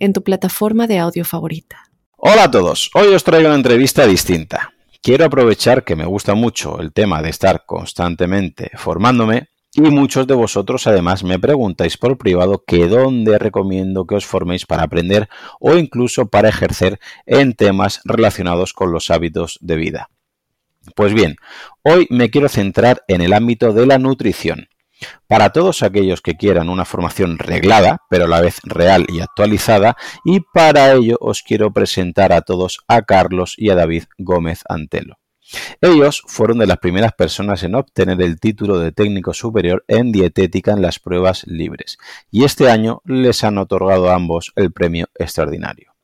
en tu plataforma de audio favorita. Hola a todos, hoy os traigo una entrevista distinta. Quiero aprovechar que me gusta mucho el tema de estar constantemente formándome y muchos de vosotros además me preguntáis por privado que dónde recomiendo que os forméis para aprender o incluso para ejercer en temas relacionados con los hábitos de vida. Pues bien, hoy me quiero centrar en el ámbito de la nutrición. Para todos aquellos que quieran una formación reglada, pero a la vez real y actualizada, y para ello os quiero presentar a todos a Carlos y a David Gómez Antelo. Ellos fueron de las primeras personas en obtener el título de técnico superior en dietética en las pruebas libres, y este año les han otorgado a ambos el premio extraordinario.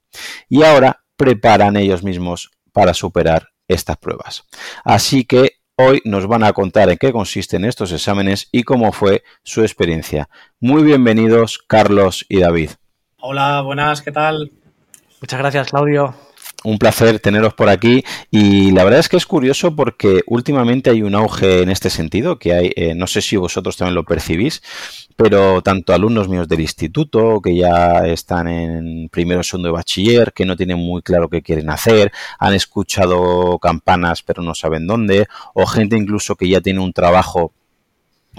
Y ahora preparan ellos mismos para superar estas pruebas. Así que Hoy nos van a contar en qué consisten estos exámenes y cómo fue su experiencia. Muy bienvenidos, Carlos y David. Hola, buenas, ¿qué tal? Muchas gracias, Claudio un placer teneros por aquí. Y la verdad es que es curioso porque últimamente hay un auge en este sentido que hay, eh, no sé si vosotros también lo percibís, pero tanto alumnos míos del instituto que ya están en primero o segundo de bachiller, que no tienen muy claro qué quieren hacer, han escuchado campanas pero no saben dónde, o gente incluso que ya tiene un trabajo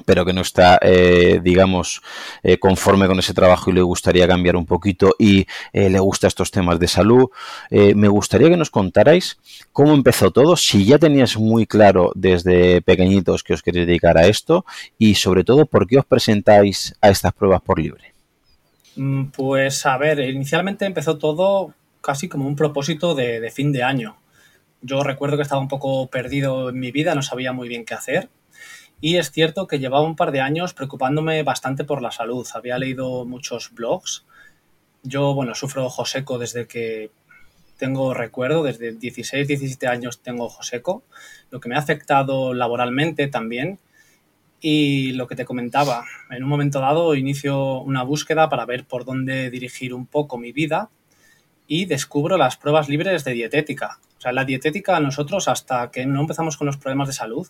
pero que no está, eh, digamos, eh, conforme con ese trabajo y le gustaría cambiar un poquito y eh, le gusta estos temas de salud. me gustaría que nos contarais cómo empezó todo, si ya tenías muy claro desde pequeñitos que os queréis dedicar a esto y sobre todo por qué os presentáis a estas pruebas por libre. Mm, pues a ver, inicialmente empezó todo casi como un propósito de, de fin de año. Yo recuerdo que estaba un poco perdido en mi vida, no sabía muy bien qué hacer y es cierto que llevaba un par de años preocupándome bastante por la salud. Había leído muchos blogs. Yo, bueno, sufro ojo seco desde que tengo recuerdo, desde 16, 17 años tengo ojo seco, lo que me ha afectado laboralmente también. Y lo que te comentaba, en un momento dado inicio una búsqueda para ver por dónde dirigir un poco mi vida y descubro las pruebas libres de dietética. O sea, la dietética nosotros hasta que no empezamos con los problemas de salud,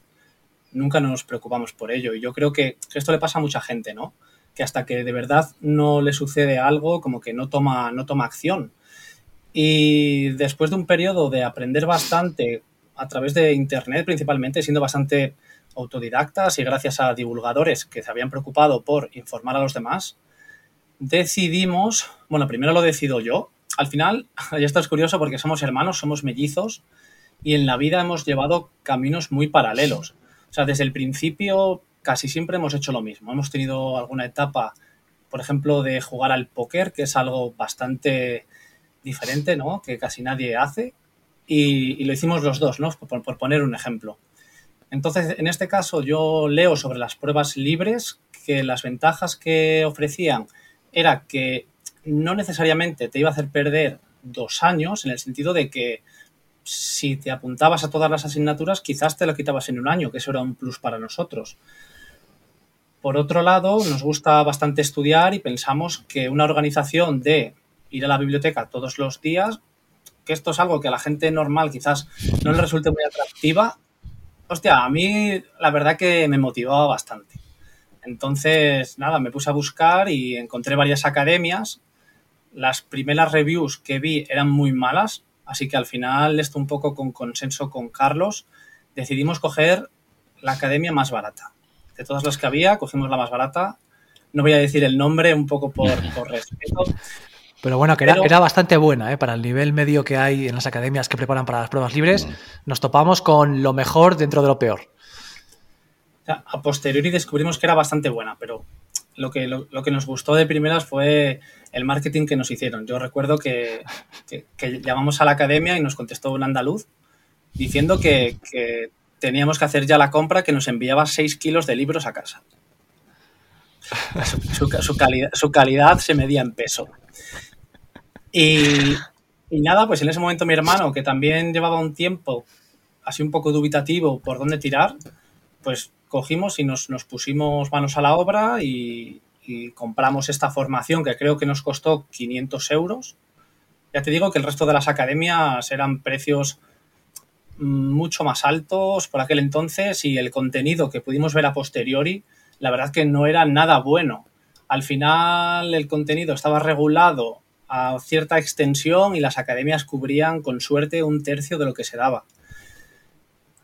nunca nos preocupamos por ello. Y yo creo que esto le pasa a mucha gente, ¿no? Que hasta que de verdad no le sucede algo, como que no toma, no toma acción. Y después de un periodo de aprender bastante a través de Internet principalmente, siendo bastante autodidactas y gracias a divulgadores que se habían preocupado por informar a los demás, decidimos, bueno, primero lo decido yo. Al final, ya esto es curioso porque somos hermanos, somos mellizos y en la vida hemos llevado caminos muy paralelos. Sea, desde el principio casi siempre hemos hecho lo mismo. Hemos tenido alguna etapa, por ejemplo, de jugar al póker, que es algo bastante diferente, ¿no? Que casi nadie hace. Y, lo hicimos los dos, ¿no? Por, por, poner un ejemplo. Entonces, en este caso, yo leo sobre las pruebas libres que las ventajas que ofrecían era que no necesariamente te iba a hacer perder dos años, en el sentido de que si te apuntabas a todas las asignaturas, quizás te lo quitabas en un año, que eso era un plus para nosotros. Por otro lado, nos gusta bastante estudiar y pensamos que una organización de ir a la biblioteca todos los días, que esto es algo que a la gente normal quizás no le resulte muy atractiva, hostia, a mí la verdad que me motivaba bastante. Entonces, nada, me puse a buscar y encontré varias academias. Las primeras reviews que vi eran muy malas, Así que al final, esto un poco con consenso con Carlos, decidimos coger la academia más barata. De todas las que había, cogimos la más barata. No voy a decir el nombre, un poco por, respeto. Pero bueno, que era, bastante buena, ¿eh? para el nivel medio que hay en las academias que preparan para las pruebas libres, mm. nos topamos con lo mejor dentro de lo peor. A posteriori descubrimos que era bastante buena, pero lo que, lo, que nos gustó de primeras fue el marketing que nos hicieron. Yo recuerdo que, llamamos a la academia y nos contestó un andaluz diciendo que, teníamos que hacer ya la compra que nos enviaba 6 kilos de libros a casa. Su, calidad, su calidad se medía en peso. Y Y nada, pues en ese momento mi hermano, que también llevaba un tiempo así un poco dubitativo por dónde tirar, pues cogimos y nos, pusimos manos a la obra y, compramos esta formación que creo que nos costó 500 euros. Ya te digo que el resto de las academias eran precios mucho más altos por aquel entonces y el contenido que pudimos ver a posteriori, la verdad que no era nada bueno. Al final el contenido estaba regulado a cierta extensión y las academias cubrían con suerte un tercio de lo que se daba.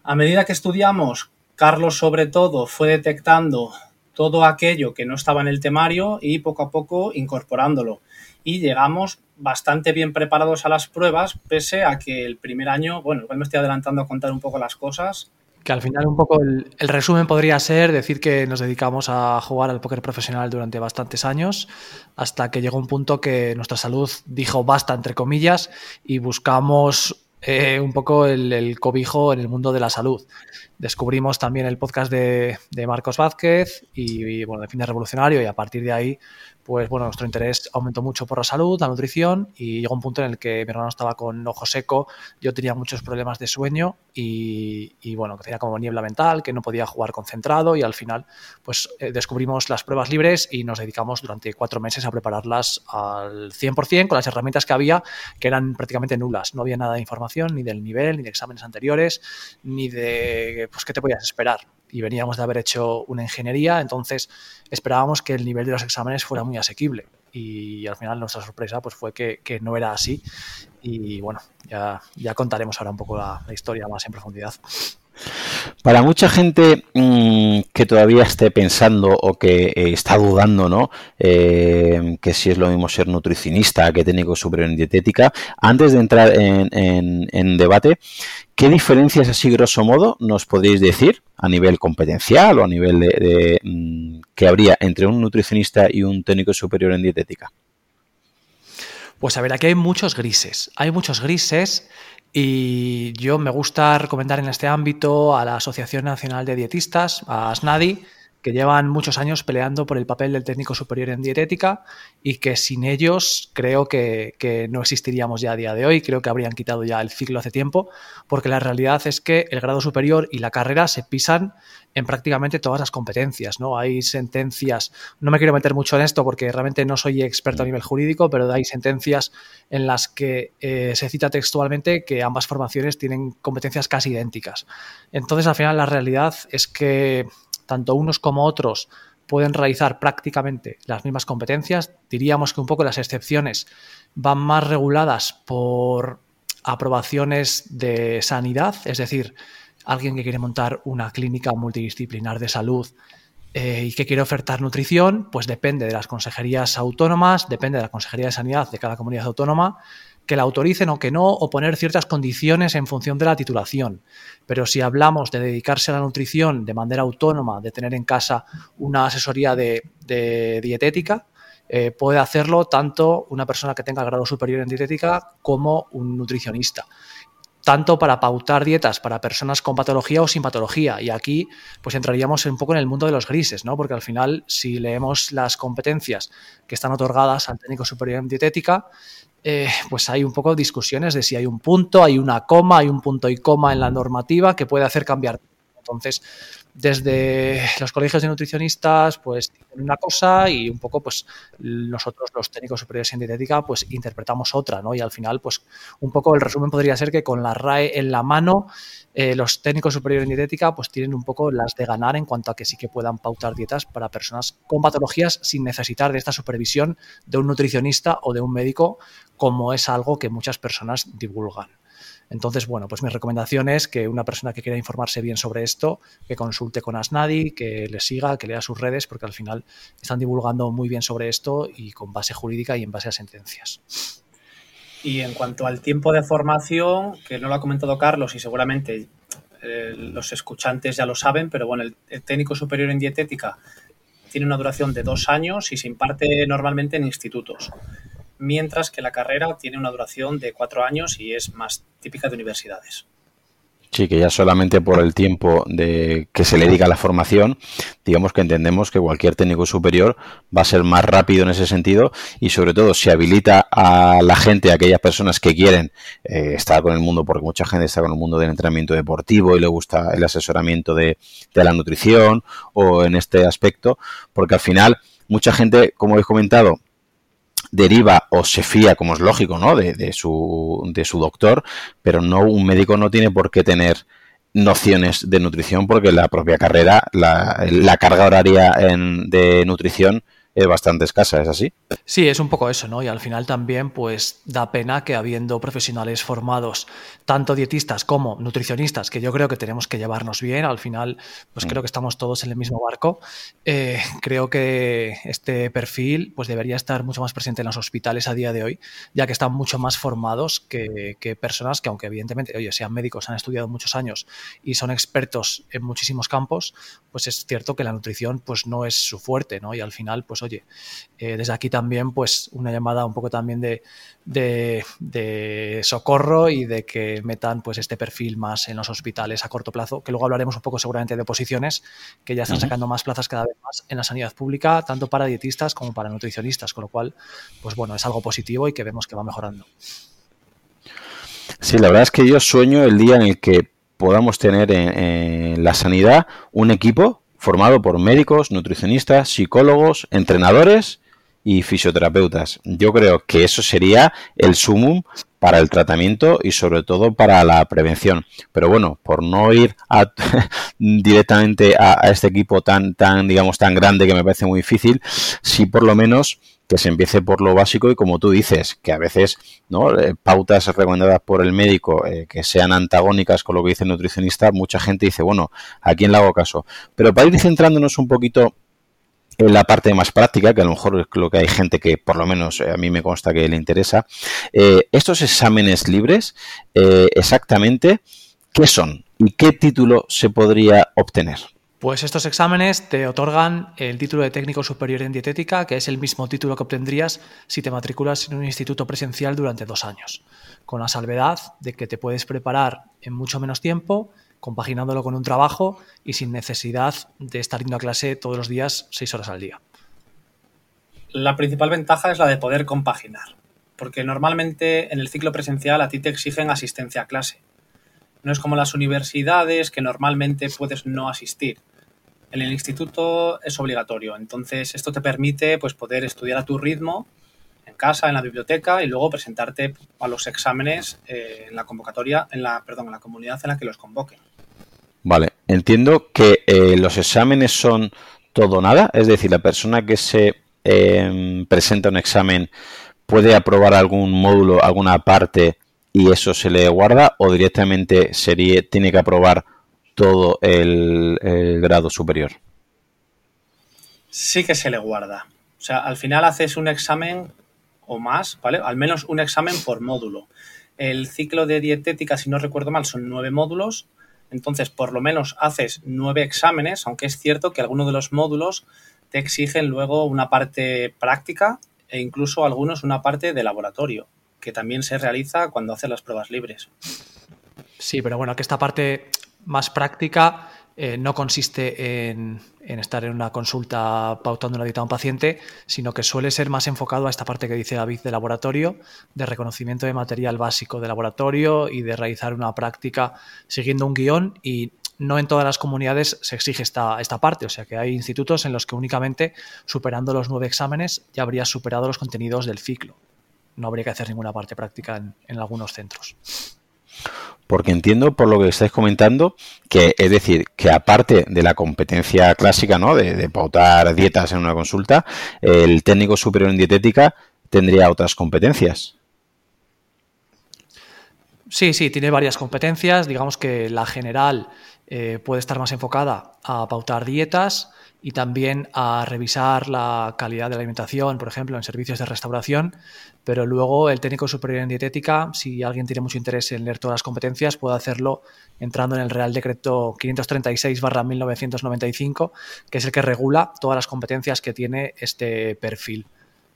A medida que estudiamos, Carlos sobre todo fue detectando todo aquello que no estaba en el temario y poco a poco incorporándolo. Y llegamos bastante bien preparados a las pruebas, pese a que el primer año, bueno, igual me estoy adelantando a contar un poco las cosas. Que al final un poco el, resumen podría ser decir que nos dedicamos a jugar al póker profesional durante bastantes años, hasta que llegó un punto que nuestra salud dijo basta, entre comillas, y buscamos eh, un poco el, cobijo en el mundo de la salud. Descubrimos también el podcast de, Marcos Vázquez y, bueno, de Fin de Revolucionario y a partir de ahí pues bueno, nuestro interés aumentó mucho por la salud, la nutrición y llegó un punto en el que mi hermano estaba con ojo seco, yo tenía muchos problemas de sueño y, bueno, que tenía como niebla mental, que no podía jugar concentrado y al final pues eh, descubrimos las pruebas libres y nos dedicamos durante cuatro meses a prepararlas al 100% con las herramientas que había, que eran prácticamente nulas. No había nada de información ni del nivel, ni de exámenes anteriores, ni de pues qué te podías esperar y veníamos de haber hecho una ingeniería, entonces esperábamos que el nivel de los exámenes fuera muy asequible y al final nuestra sorpresa pues fue que, no era así y bueno, ya, ya contaremos ahora un poco la historia más en profundidad. Para mucha gente mm, que todavía esté pensando o que eh, está dudando, ¿no? Eh, que si es lo mismo ser nutricionista que técnico superior en dietética, antes de entrar en, debate, ¿qué diferencias así grosso modo nos podéis decir a nivel competencial o a nivel de, mm, que habría entre un nutricionista y un técnico superior en dietética? Pues a ver, aquí hay muchos grises. Hay muchos grises y yo me gusta recomendar en este ámbito a la Asociación Nacional de Dietistas, a SNADI, que llevan muchos años peleando por el papel del técnico superior en dietética y que sin ellos creo que, no existiríamos ya a día de hoy, creo que habrían quitado ya el ciclo hace tiempo, porque la realidad es que el grado superior y la carrera se pisan en prácticamente todas las competencias, ¿no? Hay sentencias, no me quiero meter mucho en esto porque realmente no soy experto a nivel jurídico, pero hay sentencias en las que eh, se cita textualmente que ambas formaciones tienen competencias casi idénticas. Entonces, al final, la realidad es que tanto unos como otros pueden realizar prácticamente las mismas competencias. Diríamos que un poco las excepciones van más reguladas por aprobaciones de sanidad, es decir, alguien que quiere montar una clínica multidisciplinar de salud eh, y que quiere ofertar nutrición, pues depende de las consejerías autónomas, depende de la Consejería de Sanidad de cada comunidad autónoma, que la autoricen o que no, o poner ciertas condiciones en función de la titulación. Pero si hablamos de dedicarse a la nutrición de manera autónoma, de tener en casa una asesoría de, dietética, eh, puede hacerlo tanto una persona que tenga grado superior en dietética como un nutricionista tanto para pautar dietas para personas con patología o sin patología. Y aquí pues entraríamos un poco en el mundo de los grises, ¿no? Porque al final, si leemos las competencias que están otorgadas al técnico superior en dietética, eh, pues hay un poco discusiones de si hay un punto, hay una coma, hay un punto y coma en la normativa que puede hacer cambiar. Entonces, desde los colegios de nutricionistas, pues dicen una cosa y un poco, pues nosotros, los técnicos superiores en dietética, pues interpretamos otra, ¿no? Y al final, pues un poco el resumen podría ser que con la RAE en la mano, eh, los técnicos superiores en dietética, pues tienen un poco las de ganar en cuanto a que sí que puedan pautar dietas para personas con patologías sin necesitar de esta supervisión de un nutricionista o de un médico, como es algo que muchas personas divulgan. Entonces, bueno, pues mi recomendación es que una persona que quiera informarse bien sobre esto, que consulte con Asnadi, que le siga, que lea sus redes, porque al final están divulgando muy bien sobre esto y con base jurídica y en base a sentencias. Y en cuanto al tiempo de formación, que no lo ha comentado Carlos y seguramente eh, los escuchantes ya lo saben, pero bueno, el técnico superior en dietética tiene una duración de dos años y se imparte normalmente en institutos mientras que la carrera tiene una duración de cuatro años y es más típica de universidades. Sí, que ya solamente por el tiempo de que se le dedica a la formación, digamos que entendemos que cualquier técnico superior va a ser más rápido en ese sentido y sobre todo si habilita a la gente, a aquellas personas que quieren eh, estar con el mundo, porque mucha gente está con el mundo del entrenamiento deportivo y le gusta el asesoramiento de, de la nutrición o en este aspecto, porque al final mucha gente, como habéis comentado, deriva o se fía, como es lógico, ¿no? De, de, su, de su doctor, pero no un médico no tiene por qué tener nociones de nutrición porque la propia carrera, la, la carga horaria en, de nutrición es bastante escasa, ¿es así? Sí, es un poco eso, ¿no? Y al final también, pues da pena que habiendo profesionales formados, tanto dietistas como nutricionistas, que yo creo que tenemos que llevarnos bien, al final, pues mm. creo que estamos todos en el mismo barco. Eh, creo que este perfil, pues debería estar mucho más presente en los hospitales a día de hoy, ya que están mucho más formados que, que personas que, aunque evidentemente, oye, sean médicos, han estudiado muchos años y son expertos en muchísimos campos, pues es cierto que la nutrición, pues no es su fuerte, ¿no? Y al final, pues oye, eh, desde aquí también, pues una llamada un poco también de, de, de, socorro y de que metan pues este perfil más en los hospitales a corto plazo, que luego hablaremos un poco seguramente de posiciones que ya están sacando más plazas cada vez más en la sanidad pública, tanto para dietistas como para nutricionistas, con lo cual, pues bueno, es algo positivo y que vemos que va mejorando. Sí, la verdad es que yo sueño el día en el que podamos tener en, en la sanidad un equipo formado por médicos, nutricionistas, psicólogos, entrenadores y fisioterapeutas. Yo creo que eso sería el sumum para el tratamiento y sobre todo para la prevención. Pero bueno, por no ir a, directamente a, este equipo tan, tan, digamos, tan grande que me parece muy difícil, sí por lo menos que se empiece por lo básico y como tú dices, que a veces ¿no? Eh, pautas recomendadas por el médico eh, que sean antagónicas con lo que dice el nutricionista, mucha gente dice, bueno, ¿a quién le hago caso? Pero para ir centrándonos un poquito en la parte más práctica, que a lo mejor es lo que hay gente que por lo menos eh, a mí me consta que le interesa, estos exámenes libres, exactamente, ¿qué son? ¿Y qué título se podría obtener? Pues estos exámenes te otorgan el título de técnico superior en dietética, que es el mismo título que obtendrías si te matriculas en un instituto presencial durante dos años, con la salvedad de que te puedes preparar en mucho menos tiempo, compaginándolo con un trabajo y sin necesidad de estar yendo a clase todos los días seis horas al día. La principal ventaja es la de poder compaginar, porque normalmente en el ciclo presencial a ti te exigen asistencia a clase. No es como las universidades que normalmente puedes no asistir en el instituto es obligatorio. Entonces, esto te permite pues, poder estudiar a tu ritmo en casa, en la biblioteca y luego presentarte a los exámenes eh, en la convocatoria, en la, perdón, en la comunidad en la que los convoquen. Vale, entiendo que eh, los exámenes son todo nada, es decir, la persona que se eh, presenta un examen puede aprobar algún módulo, alguna parte y eso se le guarda o directamente tiene que aprobar todo el, el, grado superior? Sí que se le guarda. O sea, al final haces un examen o más, ¿vale? Al menos un examen por módulo. El ciclo de dietética, si no recuerdo mal, son nueve módulos. Entonces, por lo menos haces nueve exámenes, aunque es cierto que algunos de los módulos te exigen luego una parte práctica e incluso algunos una parte de laboratorio, que también se realiza cuando haces las pruebas libres. Sí, pero bueno, que esta parte más práctica eh, no consiste en, estar en una consulta pautando una dieta a un paciente, sino que suele ser más enfocado a esta parte que dice David de laboratorio, de reconocimiento de material básico de laboratorio y de realizar una práctica siguiendo un guion y no en todas las comunidades se exige esta, esta parte, o sea que hay institutos en los que únicamente superando los nueve exámenes ya habrías superado los contenidos del ciclo. No habría que hacer ninguna parte práctica en, en algunos centros. Porque entiendo por lo que estáis comentando que, es decir, que aparte de la competencia clásica, ¿no? De, de pautar dietas en una consulta, el técnico superior en dietética tendría otras competencias. Sí, sí, tiene varias competencias. Digamos que la general eh, puede estar más enfocada a pautar dietas y también a revisar la calidad de la alimentación, por ejemplo, en servicios de restauración, pero luego el técnico superior en dietética, si alguien tiene mucho interés en leer todas las competencias, puede hacerlo entrando en el Real Decreto 536-1995, que es el que regula todas las competencias que tiene este perfil.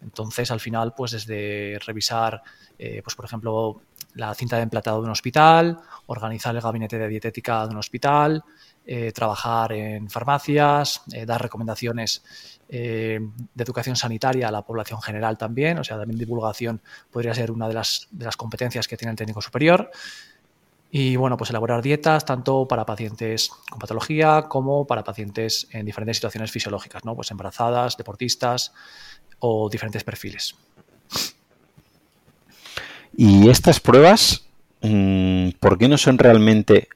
Entonces, al final, pues desde revisar, eh, pues por ejemplo, la cinta de emplatado de un hospital, organizar el gabinete de dietética de un hospital, eh, trabajar en farmacias, eh, dar recomendaciones de educación sanitaria a la población general también, o sea, también divulgación podría ser una de las, de las competencias que tiene el técnico superior. Y bueno, pues elaborar dietas tanto para pacientes con patología como para pacientes en diferentes situaciones fisiológicas, ¿no? Pues embarazadas, deportistas o diferentes perfiles. Y estas pruebas, mm, ¿por qué no son realmente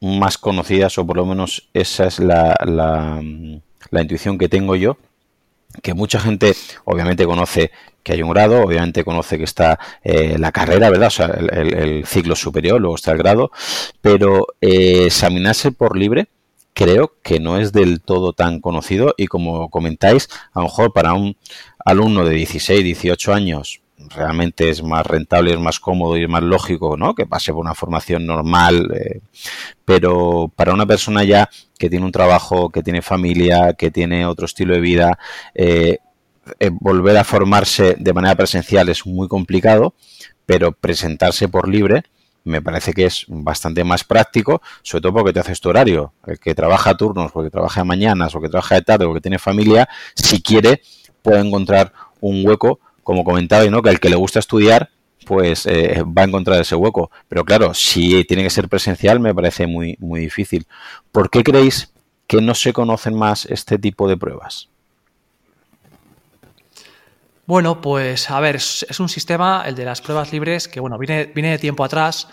más conocidas? O por lo menos esa es la, la, la intuición que tengo yo que mucha gente obviamente conoce que hay un grado, obviamente conoce que está eh, la carrera, ¿verdad? O sea, el, ciclo superior, luego está el grado, pero eh, examinarse por libre creo que no es del todo tan conocido y como comentáis, a lo mejor para un alumno de 16, 18 años realmente es más rentable, es más cómodo y es más lógico, ¿no? Que pase por una formación normal, eh, pero para una persona ya que tiene un trabajo, que tiene familia, que tiene otro estilo de vida, eh, eh, volver a formarse de manera presencial es muy complicado, pero presentarse por libre me parece que es bastante más práctico, sobre todo porque te haces tu horario. El que trabaja a turnos, porque trabaja mañanas, o que trabaja de tarde, o que tiene familia, si quiere, puede encontrar un hueco como comentaba, ¿no? que el que le gusta estudiar, pues eh, va a encontrar ese hueco. Pero claro, si tiene que ser presencial, me parece muy, muy difícil. ¿Por qué creéis que no se conocen más este tipo de pruebas? Bueno, pues a ver, es un sistema, el de las pruebas libres, que bueno, viene, viene de tiempo atrás.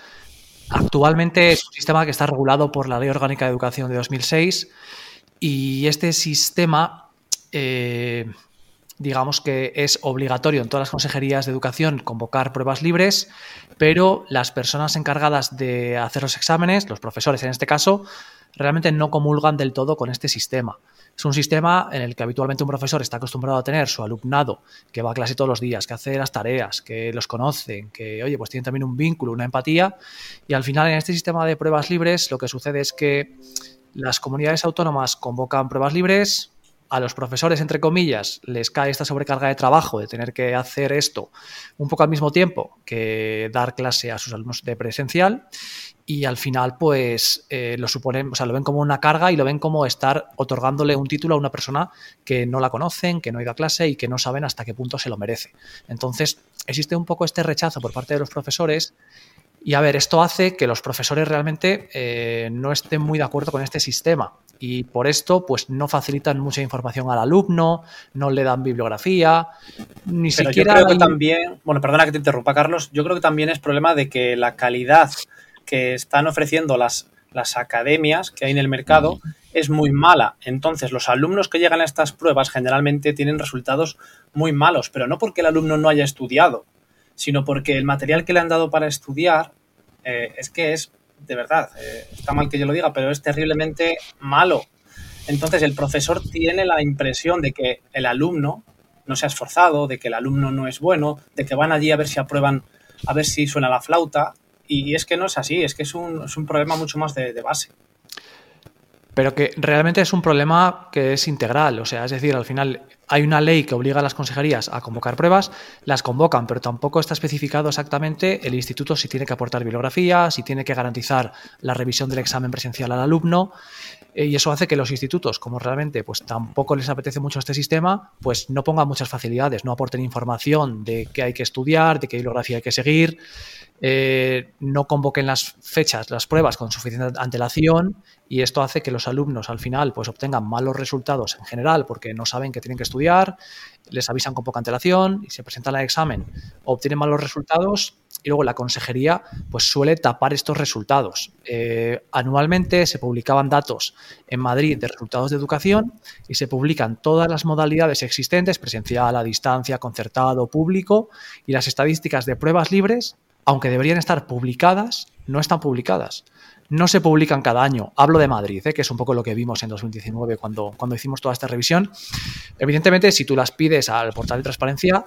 Actualmente es un sistema que está regulado por la Ley Orgánica de Educación de 2006 y este sistema eh, digamos que es obligatorio en todas las consejerías de educación convocar pruebas libres, pero las personas encargadas de hacer los exámenes, los profesores en este caso, realmente no comulgan del todo con este sistema. Es un sistema en el que habitualmente un profesor está acostumbrado a tener su alumnado que va a clase todos los días, que hace las tareas, que los conocen, que, oye, pues tienen también un vínculo, una empatía. Y al final, en este sistema de pruebas libres, lo que sucede es que las comunidades autónomas convocan pruebas libres, a los profesores, entre comillas, les cae esta sobrecarga de trabajo de tener que hacer esto un poco al mismo tiempo que dar clase a sus alumnos de presencial y al final pues eh, lo suponen, o sea, lo ven como una carga y lo ven como estar otorgándole un título a una persona que no la conocen, que no ha ido a clase y que no saben hasta qué punto se lo merece. Entonces existe un poco este rechazo por parte de los profesores y a ver, esto hace que los profesores realmente eh, no estén muy de acuerdo con este sistema. Y por esto pues no facilitan mucha información al alumno, no le dan bibliografía, ni siquiera... Yo creo que también, bueno, perdona que te interrumpa Carlos, yo creo que también es problema de que la calidad que están ofreciendo las, las academias que hay en el mercado es muy mala. Entonces, los alumnos que llegan a estas pruebas generalmente tienen resultados muy malos, pero no porque el alumno no haya estudiado, sino porque el material que le han dado para estudiar eh, es que es, de verdad, eh, está mal que yo lo diga, pero es terriblemente malo. Entonces el profesor tiene la impresión de que el alumno no se ha esforzado, de que el alumno no es bueno, de que van allí a ver si aprueban, a ver si suena la flauta. Y es que no es así, es que es un, es un problema mucho más de, de base pero que realmente es un problema que es integral. O sea, es decir, al final hay una ley que obliga a las consejerías a convocar pruebas, las convocan, pero tampoco está especificado exactamente el instituto si tiene que aportar bibliografía, si tiene que garantizar la revisión del examen presencial al alumno. Eh, y eso hace que los institutos, como realmente pues tampoco les apetece mucho este sistema, pues no pongan muchas facilidades, no aporten información de qué hay que estudiar, de qué bibliografía hay que seguir. Eh, no convoquen las fechas, las pruebas con suficiente antelación y esto hace que los alumnos al final pues obtengan malos resultados en general porque no saben que tienen que estudiar, les avisan con poca antelación y se presentan al examen, obtienen malos resultados y luego la consejería pues suele tapar estos resultados. Eh, anualmente se publicaban datos en Madrid de resultados de educación y se publican todas las modalidades existentes, presencial, a distancia, concertado, público y las estadísticas de pruebas libres aunque deberían estar publicadas, no están publicadas. No se publican cada año. Hablo de Madrid, ¿eh? que es un poco lo que vimos en 2019 cuando, cuando hicimos toda esta revisión. Evidentemente, si tú las pides al portal de transparencia,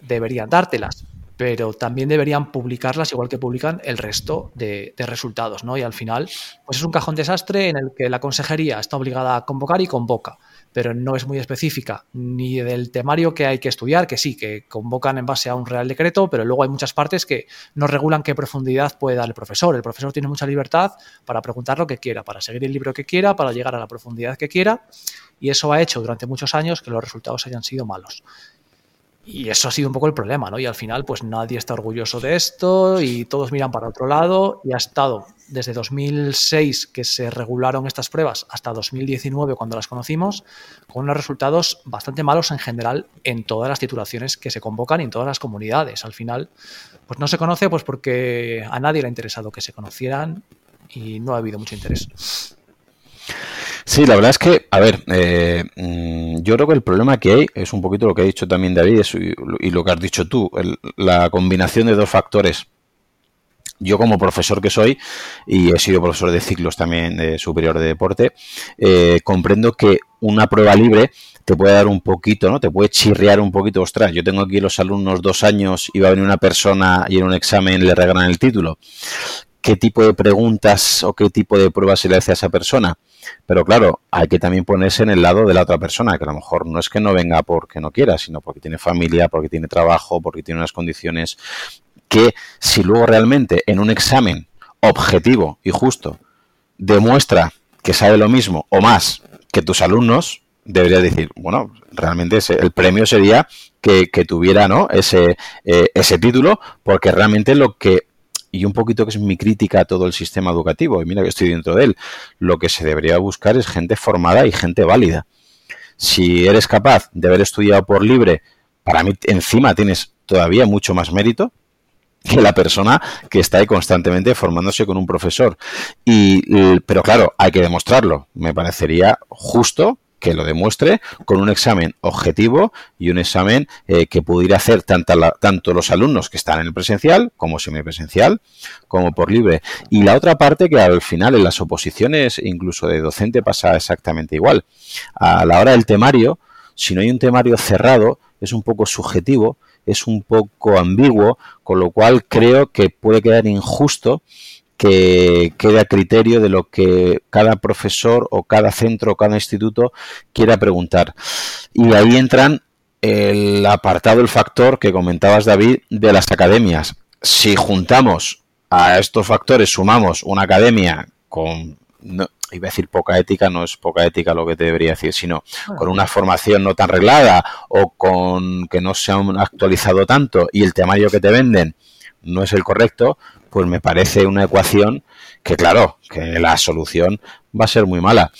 deberían dártelas. pero también deberían publicarlas igual que publican el resto de, resultados, ¿no? Y al final, pues es un cajón desastre en el que la consejería está obligada a convocar y convoca, pero no es muy específica ni del temario que hay que estudiar, que sí, que convocan en base a un real decreto, pero luego hay muchas partes que no regulan qué profundidad puede dar el profesor. El profesor tiene mucha libertad para preguntar lo que quiera, para seguir el libro que quiera, para llegar a la profundidad que quiera, y eso ha hecho durante muchos años que los resultados hayan sido malos. Y eso ha sido un poco el problema, ¿no? Y al final, pues nadie está orgulloso de esto y todos miran para otro lado y ha estado desde 2006 que se regularon estas pruebas hasta 2019 cuando las conocimos, con unos resultados bastante malos en general en todas las titulaciones que se convocan y en todas las comunidades. Al final, pues no se conoce pues porque a nadie le ha interesado que se conocieran y no ha habido mucho interés. Sí, la verdad es que, a ver, eh, mm, yo creo que el problema que hay es un poquito lo que ha dicho también David y, lo que has dicho tú, la combinación de dos factores. Yo como profesor que soy, y he sido profesor de ciclos también superior de deporte, eh, comprendo que una prueba libre te puede dar un poquito, ¿no? Te puede chirriar un poquito, ostras, yo tengo aquí los alumnos dos años y va a venir una persona y en un examen le regalan el título. ¿Qué tipo de preguntas o qué tipo de pruebas se le hace a esa persona? Pero claro, hay que también ponerse en el lado de la otra persona, que a lo mejor no es que no venga porque no quiera, sino porque tiene familia, porque tiene trabajo, porque tiene unas condiciones que si luego realmente en un examen objetivo y justo demuestra que sabe lo mismo o más que tus alumnos, debería decir, bueno, realmente el premio sería que, tuviera ¿no? ese, eh, ese título, porque realmente lo que y un poquito que es mi crítica a todo el sistema educativo, y mira que estoy dentro de él, lo que se debería buscar es gente formada y gente válida. Si eres capaz de haber estudiado por libre, para mí encima tienes todavía mucho más mérito que la persona que está ahí constantemente formándose con un profesor. Y, pero claro, hay que demostrarlo. Me parecería justo que lo demuestre con un examen objetivo y un examen eh, que pudiera hacer tanto, tanto los alumnos que están en el presencial como semipresencial como por libre. Y la otra parte que al final en las oposiciones incluso de docente pasa exactamente igual. A la hora del temario, si no hay un temario cerrado, es un poco subjetivo, es un poco ambiguo, con lo cual creo que puede quedar injusto que quede a criterio de lo que cada profesor o cada centro o cada instituto quiera preguntar. Y ahí entran el apartado, el factor que comentabas, David, de las academias. Si juntamos a estos factores, sumamos una academia con, no, iba a decir poca ética, no es poca ética lo que te debería decir, sino con una formación no tan reglada o con que no se han actualizado tanto y el temario que te venden no es el correcto, pues me parece una ecuación que, claro, que la solución va a ser muy mala.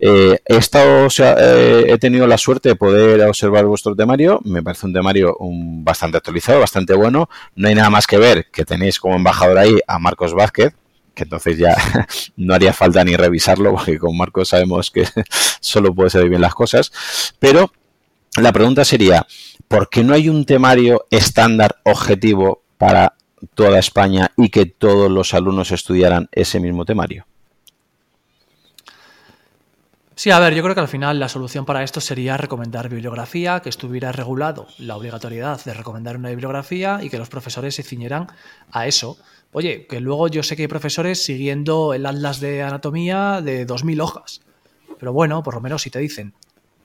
Eh, eh, he tenido la suerte de poder observar vuestro temario. Me parece un temario bastante actualizado, bastante bueno. No hay nada más que ver que tenéis como embajador ahí a Marcos Vázquez, que entonces ya no haría falta ni revisarlo, porque con Marcos sabemos que solo puede ser bien las cosas. Pero la pregunta sería, ¿por qué no hay un temario estándar objetivo para toda España y que todos los alumnos estudiaran ese mismo temario? Sí, a ver, yo creo que al final la solución para esto sería recomendar bibliografía, que estuviera regulado la obligatoriedad de recomendar una bibliografía y que los profesores se ciñeran a eso. Oye, que luego yo sé que hay profesores siguiendo el atlas de anatomía de 2.000 hojas. Pero bueno, por lo menos si te dicen,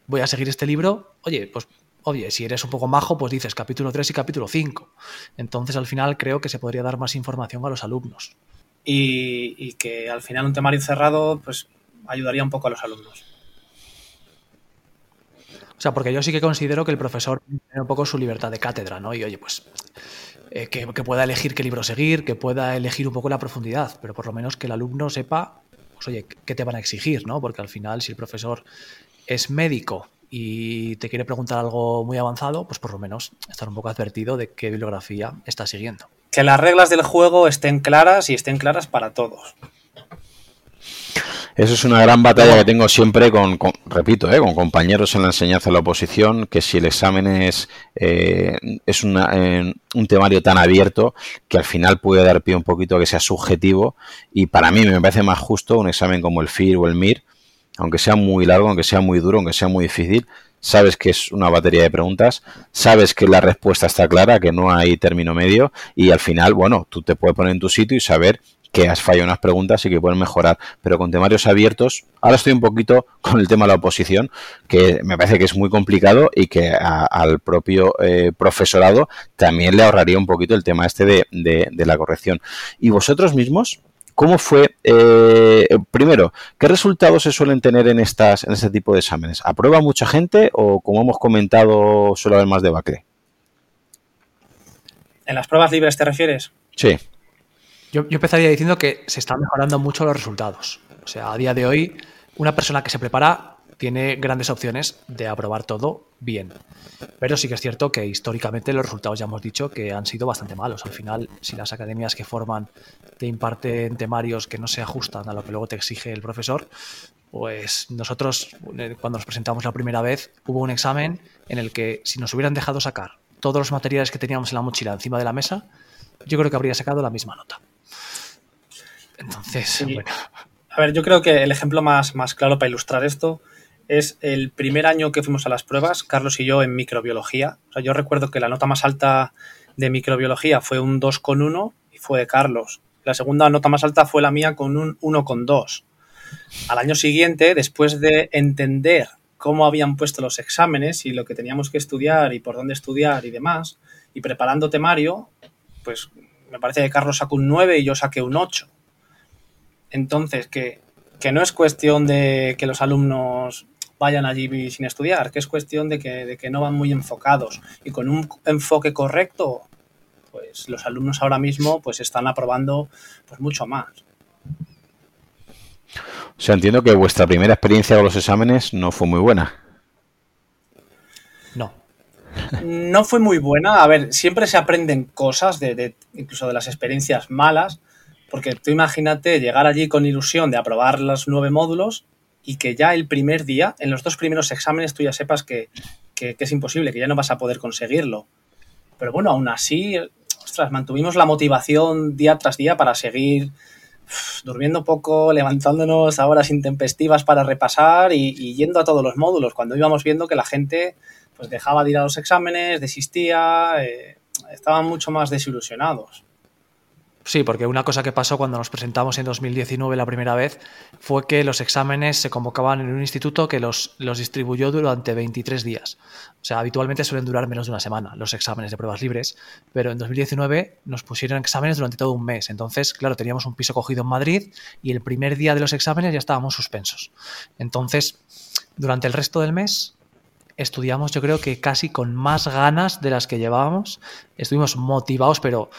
voy a seguir este libro, oye, pues Oye, si eres un poco majo, pues dices capítulo 3 y capítulo 5. Entonces, al final, creo que se podría dar más información a los alumnos. Y, que al final un temario cerrado, pues ayudaría un poco a los alumnos. O sea, porque yo sí que considero que el profesor tiene un poco su libertad de cátedra, ¿no? Y oye, pues eh, que, pueda elegir qué libro seguir, que pueda elegir un poco la profundidad, pero por lo menos que el alumno sepa, pues oye, qué te van a exigir, ¿no? Porque al final, si el profesor es médico y te quiere preguntar algo muy avanzado, pues por lo menos estar un poco advertido de qué bibliografía está siguiendo. Que las reglas del juego estén claras y estén claras para todos. Eso es una gran batalla que tengo siempre con, repito, eh, con compañeros en la enseñanza de la oposición, que si el examen es, eh, es eh, un temario tan abierto que al final puede dar pie un poquito a que sea subjetivo y para mí me parece más justo un examen como el FIR o el MIR, aunque sea muy largo, aunque sea muy duro, aunque sea muy difícil, sabes que es una batería de preguntas, sabes que la respuesta está clara, que no hay término medio y al final, bueno, tú te puedes poner en tu sitio y saber que has fallado unas preguntas y que pueden mejorar. Pero con temarios abiertos, ahora estoy un poquito con el tema de la oposición, que me parece que es muy complicado y que al propio eh, profesorado también le ahorraría un poquito el tema este de, la corrección. ¿Y vosotros mismos? ¿Cómo fue? Eh, primero, ¿qué resultados se suelen tener en estas, en este tipo de exámenes? ¿Aprueba mucha gente o, como hemos comentado, suele haber más debacle? ¿En las pruebas libres te refieres? Sí. Yo, empezaría diciendo que se están mejorando mucho los resultados. O sea, a día de hoy, una persona que se prepara tiene grandes opciones de aprobar todo bien. Pero sí que es cierto que históricamente los resultados ya hemos dicho que han sido bastante malos. Al final, si las academias que forman te imparten temarios que no se ajustan a lo que luego te exige el profesor, pues nosotros eh, cuando nos presentamos la primera vez hubo un examen en el que si nos hubieran dejado sacar todos los materiales que teníamos en la mochila encima de la mesa, yo creo que habría sacado la misma nota. Entonces, bueno. A ver, yo creo que el ejemplo más, más claro para ilustrar esto es el primer año que fuimos a las pruebas, Carlos y yo, en microbiología. O sea, yo recuerdo que la nota más alta de microbiología fue un 2,1 y fue de Carlos. La segunda nota más alta fue la mía con un 1,2. Al año siguiente, después de entender cómo habían puesto los exámenes y lo que teníamos que estudiar y por dónde estudiar y demás, y preparando temario, pues me parece que Carlos sacó un 9 y yo saqué un 8. Entonces, que, no es cuestión de que los alumnos vayan allí sin estudiar, que es cuestión de que, de que no van muy enfocados y con un enfoque correcto, pues los alumnos ahora mismo pues están aprobando pues mucho más. O sea, entiendo que vuestra primera experiencia con los exámenes no fue muy buena. No. No fue muy buena. A ver, siempre se aprenden cosas, de incluso de las experiencias malas, porque tú imagínate llegar allí con ilusión de aprobar los nueve módulos y que ya el primer día, en los dos primeros exámenes, tú ya sepas que, es imposible, que ya no vas a poder conseguirlo. Pero bueno, aún así, ostras, mantuvimos la motivación día tras día para seguir durmiendo poco, levantándonos a horas intempestivas para repasar y, yendo a todos los módulos, cuando íbamos viendo que la gente pues dejaba de ir a los exámenes, desistía, eh, estaban mucho más desilusionados. Sí, porque una cosa que pasó cuando nos presentamos en 2019 la primera vez fue que los exámenes se convocaban en un instituto que los, los distribuyó durante 23 días. O sea, habitualmente suelen durar menos de una semana los exámenes de pruebas libres, pero en 2019 nos pusieron exámenes durante todo un mes. Entonces, claro, teníamos un piso cogido en Madrid y el primer día de los exámenes ya estábamos suspensos. Entonces, durante el resto del mes estudiamos yo creo que casi con más ganas de las que llevábamos. Estuvimos motivados, pero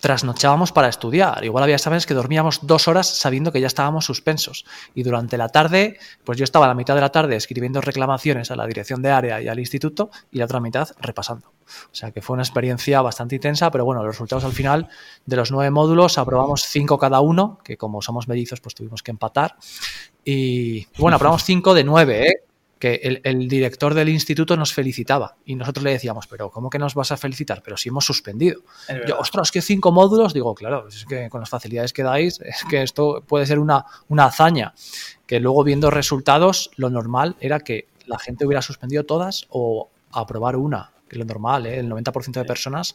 trasnochábamos para estudiar. Igual había exámenes que dormíamos dos horas sabiendo que ya estábamos suspensos. Y durante la tarde, pues yo estaba a la mitad de la tarde escribiendo reclamaciones a la dirección de área y al instituto y la otra mitad repasando. O sea que fue una experiencia bastante intensa, pero bueno, los resultados al final de los nueve módulos aprobamos cinco cada uno, que como somos mellizos, pues tuvimos que empatar. Y bueno, aprobamos cinco de nueve, ¿eh? Que el, director del instituto nos felicitaba y nosotros le decíamos, pero ¿cómo que nos vas a felicitar? Pero si hemos suspendido. Yo, ostras, que cinco módulos, digo, claro, es que con las facilidades que dais, es que esto puede ser una, una hazaña. Que luego viendo resultados, lo normal era que la gente hubiera suspendido todas o aprobar una, que es lo normal, ¿eh? el 90% de personas,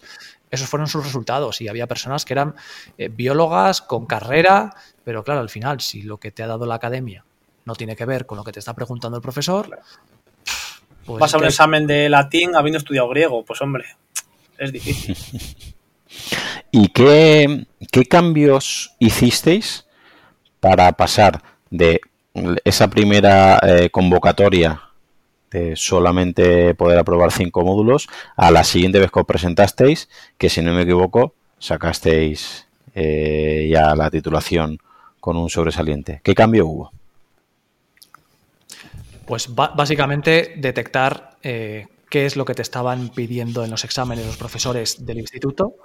esos fueron sus resultados. Y había personas que eran eh, biólogas con carrera, pero claro, al final, si lo que te ha dado la academia no tiene que ver con lo que te está preguntando el profesor. Pues Vas a un examen de latín habiendo estudiado griego, pues hombre, es difícil. ¿Y qué, cambios hicisteis para pasar de esa primera eh, convocatoria de solamente poder aprobar cinco módulos a la siguiente vez que os presentasteis, que si no me equivoco, sacasteis eh, ya la titulación con un sobresaliente? ¿Qué cambio hubo? Pues básicamente detectar eh, qué es lo que te estaban pidiendo en los exámenes los profesores del instituto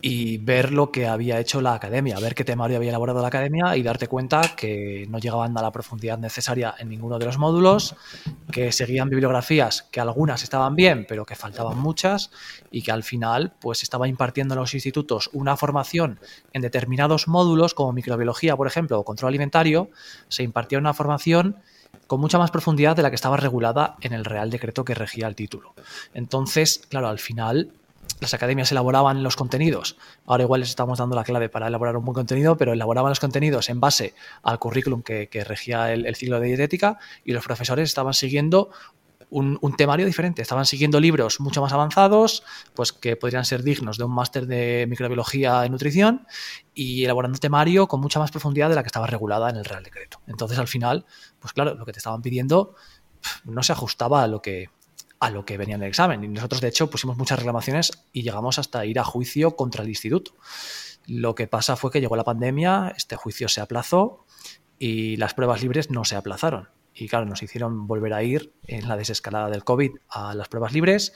y ver lo que había hecho la academia, ver qué temario había elaborado la academia y darte cuenta que no llegaban a la profundidad necesaria en ninguno de los módulos, que seguían bibliografías que algunas estaban bien, pero que faltaban muchas y que al final pues estaba impartiendo en los institutos una formación en determinados módulos como microbiología, por ejemplo, o control alimentario, se impartía una formación con mucha más profundidad de la que estaba regulada en el Real Decreto que regía el título. Entonces, claro, al final las academias elaboraban los contenidos. Ahora igual les estamos dando la clave para elaborar un buen contenido, pero elaboraban los contenidos en base al currículum que, regía el, el, ciclo de dietética y los profesores estaban siguiendo un, temario diferente. Estaban siguiendo libros mucho más avanzados, pues que podrían ser dignos de un máster de microbiología y nutrición, y elaborando temario con mucha más profundidad de la que estaba regulada en el Real Decreto. Entonces, al final, pues claro, lo que te estaban pidiendo no se ajustaba a lo que a lo que venía en el examen. Y nosotros, de hecho, pusimos muchas reclamaciones y llegamos hasta ir a juicio contra el instituto. Lo que pasa fue que llegó la pandemia, este juicio se aplazó y las pruebas libres no se aplazaron. Y claro, nos hicieron volver a ir en la desescalada del COVID a las pruebas libres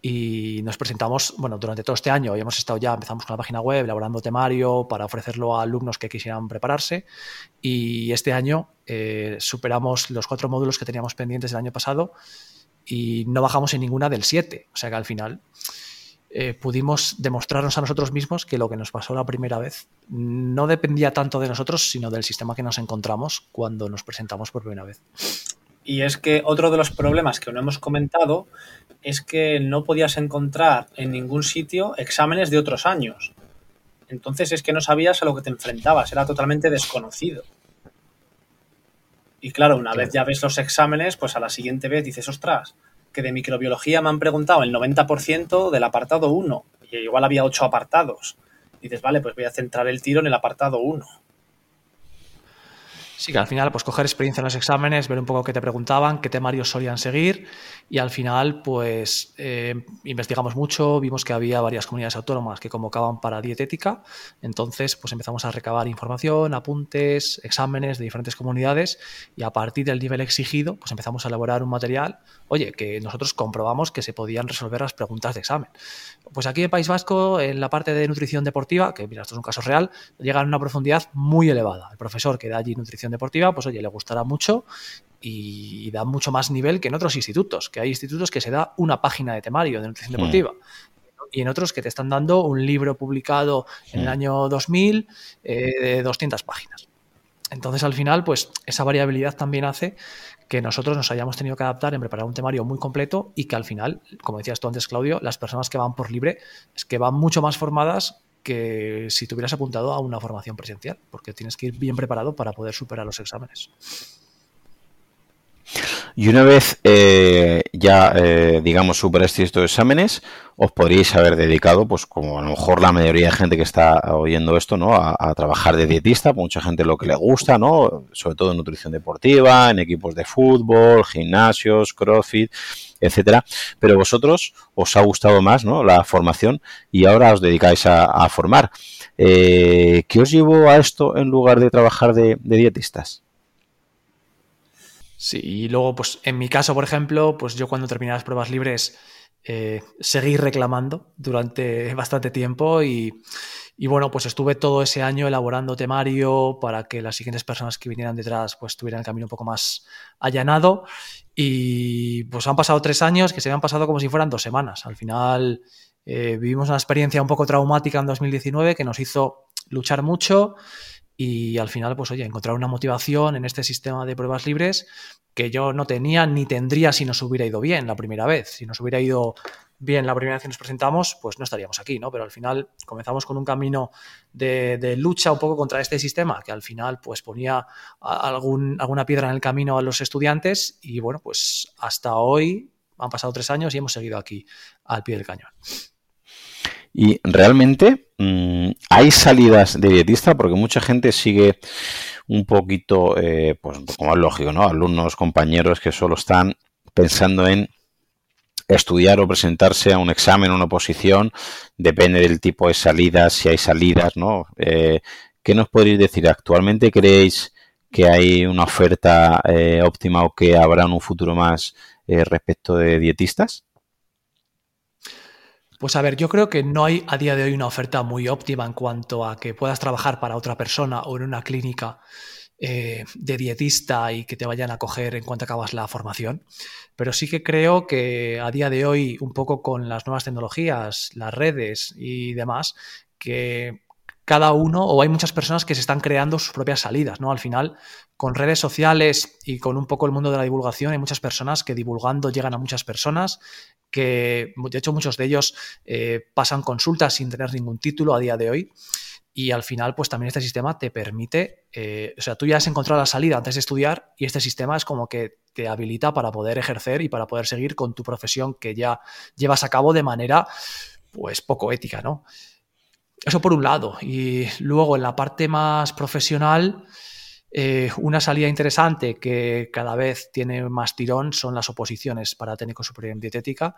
y nos presentamos, bueno, durante todo este año hemos estado ya, empezamos con la página web, elaborando temario para ofrecerlo a alumnos que quisieran prepararse y este año eh, superamos los cuatro módulos que teníamos pendientes del año pasado y no bajamos en ninguna del 7, o sea que al final eh, pudimos demostrarnos a nosotros mismos que lo que nos pasó la primera vez no dependía tanto de nosotros, sino del sistema que nos encontramos cuando nos presentamos por primera vez. Y es que otro de los problemas que no hemos comentado es que no podías encontrar en ningún sitio exámenes de otros años. Entonces es que no sabías a lo que te enfrentabas, era totalmente desconocido. Y claro, una vez ya ves los exámenes, pues a la siguiente vez dices, ostras, que de microbiología me han preguntado el 90% del apartado 1 y igual había 8 apartados. dices, vale, pues voy a centrar el tiro en el apartado 1. Sí, que al final, pues coger experiencia en los exámenes, ver un poco qué te preguntaban, qué temarios solían seguir y al final, pues eh, investigamos mucho, vimos que había varias comunidades autónomas que convocaban para dietética, entonces pues empezamos a recabar información, apuntes, exámenes de diferentes comunidades y a partir del nivel exigido, pues empezamos a elaborar un material, oye, que nosotros comprobamos que se podían resolver las preguntas de examen. Pues aquí en País Vasco, en la parte de nutrición deportiva, que mira, esto es un caso real, llegan a una profundidad muy elevada. El profesor que da allí nutrición deportiva, pues oye, le gustará mucho y da mucho más nivel que en otros institutos, que hay institutos que se da una página de temario de nutrición hmm. deportiva. Y en otros que te están dando un libro publicado en el hmm. año 2000 eh, de 200 páginas. Entonces, al final, pues esa variabilidad también hace que nosotros nos hayamos tenido que adaptar en preparar un temario muy completo y que al final, como decías tú antes, Claudio, las personas que van por libre es que van mucho más formadas que si te hubieras apuntado a una formación presencial, porque tienes que ir bien preparado para poder superar los exámenes. Y una vez eh, ya, eh, digamos, superaste estos exámenes, os podríais haber dedicado, pues como a lo mejor la mayoría de gente que está oyendo esto, ¿no? A, trabajar de dietista, mucha gente lo que le gusta, ¿no? Sobre todo en nutrición deportiva, en equipos de fútbol, gimnasios, crossfit, etcétera. Pero vosotros os ha gustado más, ¿no? La formación y ahora os dedicáis a, formar. Eh, ¿Qué os llevó a esto en lugar de trabajar de dietistas? Sí, y luego, pues en mi caso, por ejemplo, pues yo cuando terminé las pruebas libres eh, seguí reclamando durante bastante tiempo y, bueno, pues estuve todo ese año elaborando temario para que las siguientes personas que vinieran detrás pues tuvieran el camino un poco más allanado y pues han pasado tres años que se me han pasado como si fueran dos semanas. Al final eh, vivimos una experiencia un poco traumática en 2019 que nos hizo luchar mucho y al final, pues oye, encontrar una motivación en este sistema de pruebas libres que yo no tenía ni tendría si nos hubiera ido bien la primera vez. Si nos hubiera ido bien la primera vez que nos presentamos, pues no estaríamos aquí, ¿no? Pero al final comenzamos con un camino de, lucha un poco contra este sistema que al final pues ponía algún, alguna piedra en el camino a los estudiantes y bueno, pues hasta hoy han pasado tres años y hemos seguido aquí al pie del cañón. Y realmente mm, hay salidas de dietista porque mucha gente sigue un poquito, eh, pues como es lógico, ¿no? Alumnos, compañeros que solo están pensando en estudiar o presentarse a un examen, una oposición, depende del tipo de salidas, si hay salidas, ¿no? Eh, ¿Qué nos podéis decir? ¿Actualmente creéis que hay una oferta eh, óptima o que habrá en un futuro más respecto de dietistas? Pues a ver, yo creo que no hay a día de hoy una oferta muy óptima en cuanto a que puedas trabajar para otra persona o en una clínica eh, de dietista y que te vayan a coger en cuanto acabas la formación. Pero sí que creo que a día de hoy, un poco con las nuevas tecnologías, las redes y demás, que cada uno o hay muchas personas que se están creando sus propias salidas, ¿no? Al final, con redes sociales y con un poco el mundo de la divulgación, hay muchas personas que divulgando llegan a muchas personas, que de hecho muchos de ellos eh, pasan consultas sin tener ningún título a día de hoy. Y al final, pues también este sistema te permite, eh, o sea, tú ya has encontrado la salida antes de estudiar y este sistema es como que te habilita para poder ejercer y para poder seguir con tu profesión que ya llevas a cabo de manera, pues, poco ética, ¿no? Eso por un lado. Y luego en la parte más profesional, eh, una salida interesante que cada vez tiene más tirón son las oposiciones para técnico superior en dietética,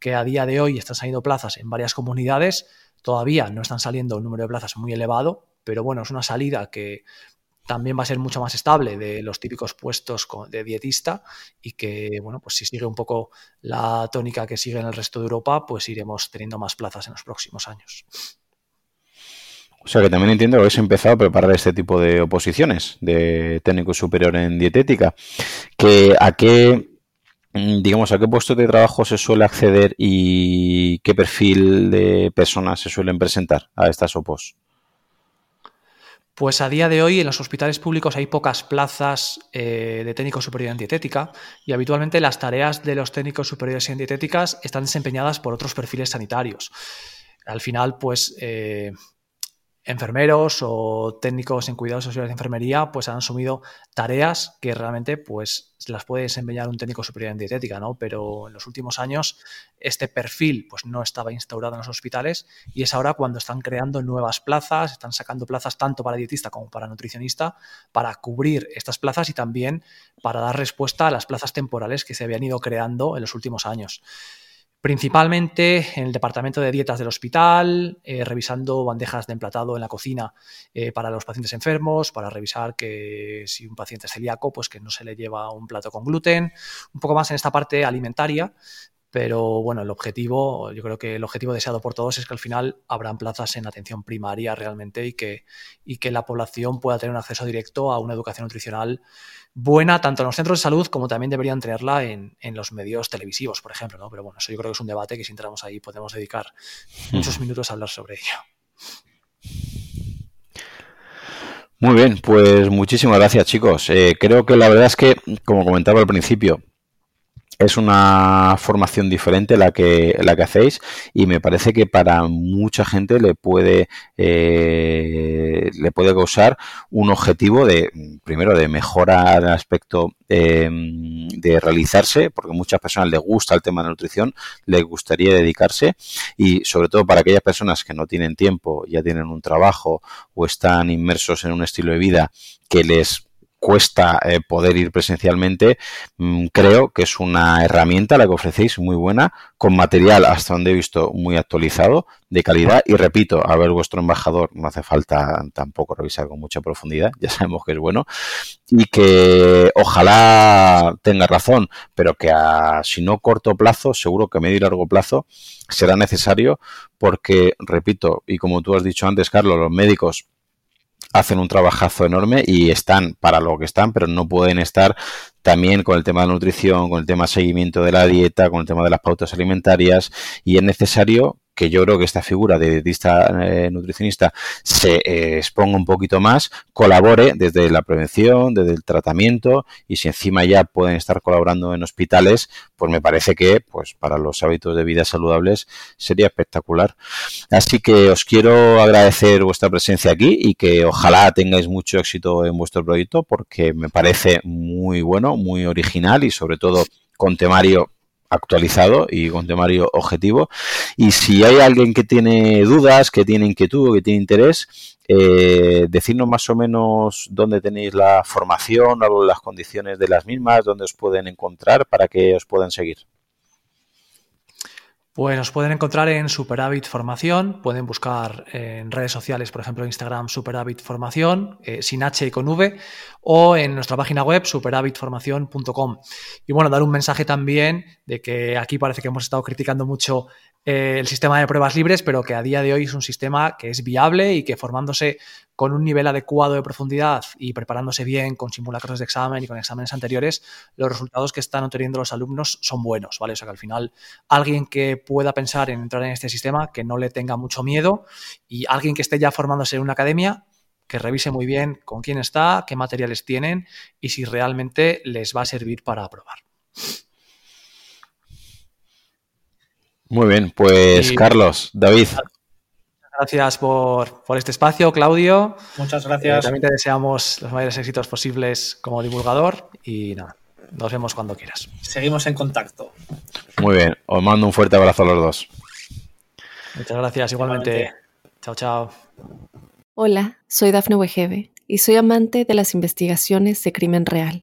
que a día de hoy están saliendo plazas en varias comunidades Todavía no están saliendo un número de plazas muy elevado, pero bueno, es una salida que también va a ser mucho más estable de los típicos puestos de dietista y que, bueno, pues si sigue un poco la tónica que sigue en el resto de Europa, pues iremos teniendo más plazas en los próximos años. O sea que también entiendo que habéis empezado a preparar este tipo de oposiciones de técnico superior en dietética. Que, ¿A qué Mm, digamos, a qué puesto de trabajo se suele acceder y qué perfil de personas se suelen presentar a estas OPOS? Pues a día de hoy en los hospitales públicos hay pocas plazas eh, de técnico superior en dietética y habitualmente las tareas de los técnicos superiores en dietéticas están desempeñadas por otros perfiles sanitarios. Al final, pues eh, enfermeros o técnicos en cuidados sociales de enfermería pues han asumido tareas que realmente pues las puede desempeñar un técnico superior en dietética, ¿no? Pero en los últimos años este perfil pues no estaba instaurado en los hospitales y es ahora cuando están creando nuevas plazas, están sacando plazas tanto para dietista como para nutricionista para cubrir estas plazas y también para dar respuesta a las plazas temporales que se habían ido creando en los últimos años principalmente en el departamento de dietas del hospital, eh, revisando bandejas de emplatado en la cocina eh, para los pacientes enfermos, para revisar que si un paciente es celíaco, pues que no se le lleva un plato con gluten, un poco más en esta parte alimentaria, pero bueno, el objetivo, yo creo que el objetivo deseado por todos es que al final habrán plazas en atención primaria realmente y que, y que la población pueda tener un acceso directo a una educación nutricional buena tanto en los centros de salud como también deberían tenerla en, los medios televisivos, por ejemplo, ¿no? Pero bueno, eso yo creo que es un debate que si entramos ahí podemos dedicar muchos hmm. minutos a hablar sobre ello. Muy bien, pues muchísimas gracias chicos. Eh, creo que la verdad es que, como comentaba al principio, es una formación diferente la que, la que hacéis y me parece que para mucha gente le puede, eh, le puede causar un objetivo de, primero, de mejorar el aspecto em, de realizarse, porque a muchas personas les gusta el tema de nutrición, les gustaría dedicarse y sobre todo para aquellas personas que no tienen tiempo, ya tienen un trabajo o están inmersos en un estilo de vida que les cuesta eh, poder ir presencialmente, mm, creo que es una herramienta la que ofrecéis muy buena, con material hasta donde he visto muy actualizado, de calidad. Y repito, a ver vuestro embajador, no hace falta tampoco revisar con mucha profundidad, ya sabemos que es bueno y que ojalá tenga razón, pero que a si no corto plazo, seguro que a medio y largo plazo será necesario porque, repito, y como tú has dicho antes, Carlos, los médicos hacen un trabajazo enorme y están para lo que están, pero no pueden estar también con el tema de la nutrición, con el tema de seguimiento de la dieta, con el tema de las pautas alimentarias y es necesario que yo creo que esta figura de dietista eh, nutricionista se eh, exponga un poquito más, colabore desde la prevención, desde el tratamiento y si encima ya pueden estar colaborando en hospitales, pues me parece que pues para los hábitos de vida saludables sería espectacular. Así que os quiero agradecer vuestra presencia aquí y que ojalá tengáis mucho éxito en vuestro proyecto porque me parece muy bueno, muy original y sobre todo con temario actualizado y con temario objetivo. Y si hay alguien que tiene dudas, que tiene inquietud, que tiene interés, eh, decirnos más o menos dónde tenéis la formación, las condiciones de las mismas, dónde os pueden encontrar para que os puedan seguir. Pues nos pueden encontrar en Superávit Formación, pueden buscar en redes sociales, por ejemplo, Instagram Superávit Formación, eh, sin H y con V, o en nuestra página web superávitformación.com. Y bueno, dar un mensaje también de que aquí parece que hemos estado criticando mucho eh, el sistema de pruebas libres, pero que a día de hoy es un sistema que es viable y que formándose con un nivel adecuado de profundidad y preparándose bien con simulacros de examen y con exámenes anteriores, los resultados que están obteniendo los alumnos son buenos, ¿vale? O sea que al final alguien que pueda pensar en entrar en este sistema, que no le tenga mucho miedo y alguien que esté ya formándose en una academia, que revise muy bien con quién está, qué materiales tienen y si realmente les va a servir para aprobar. Muy bien, pues Carlos, David. Gracias por, este espacio, Claudio. Muchas gracias. Eh, también te deseamos los mayores éxitos posibles como divulgador y nada, nos vemos cuando quieras. Seguimos en contacto. Muy bien, os mando un fuerte abrazo a los dos. Muchas gracias, igualmente. Chao, chao. Hola, soy Dafne Wegebe y soy amante de las investigaciones de crimen real.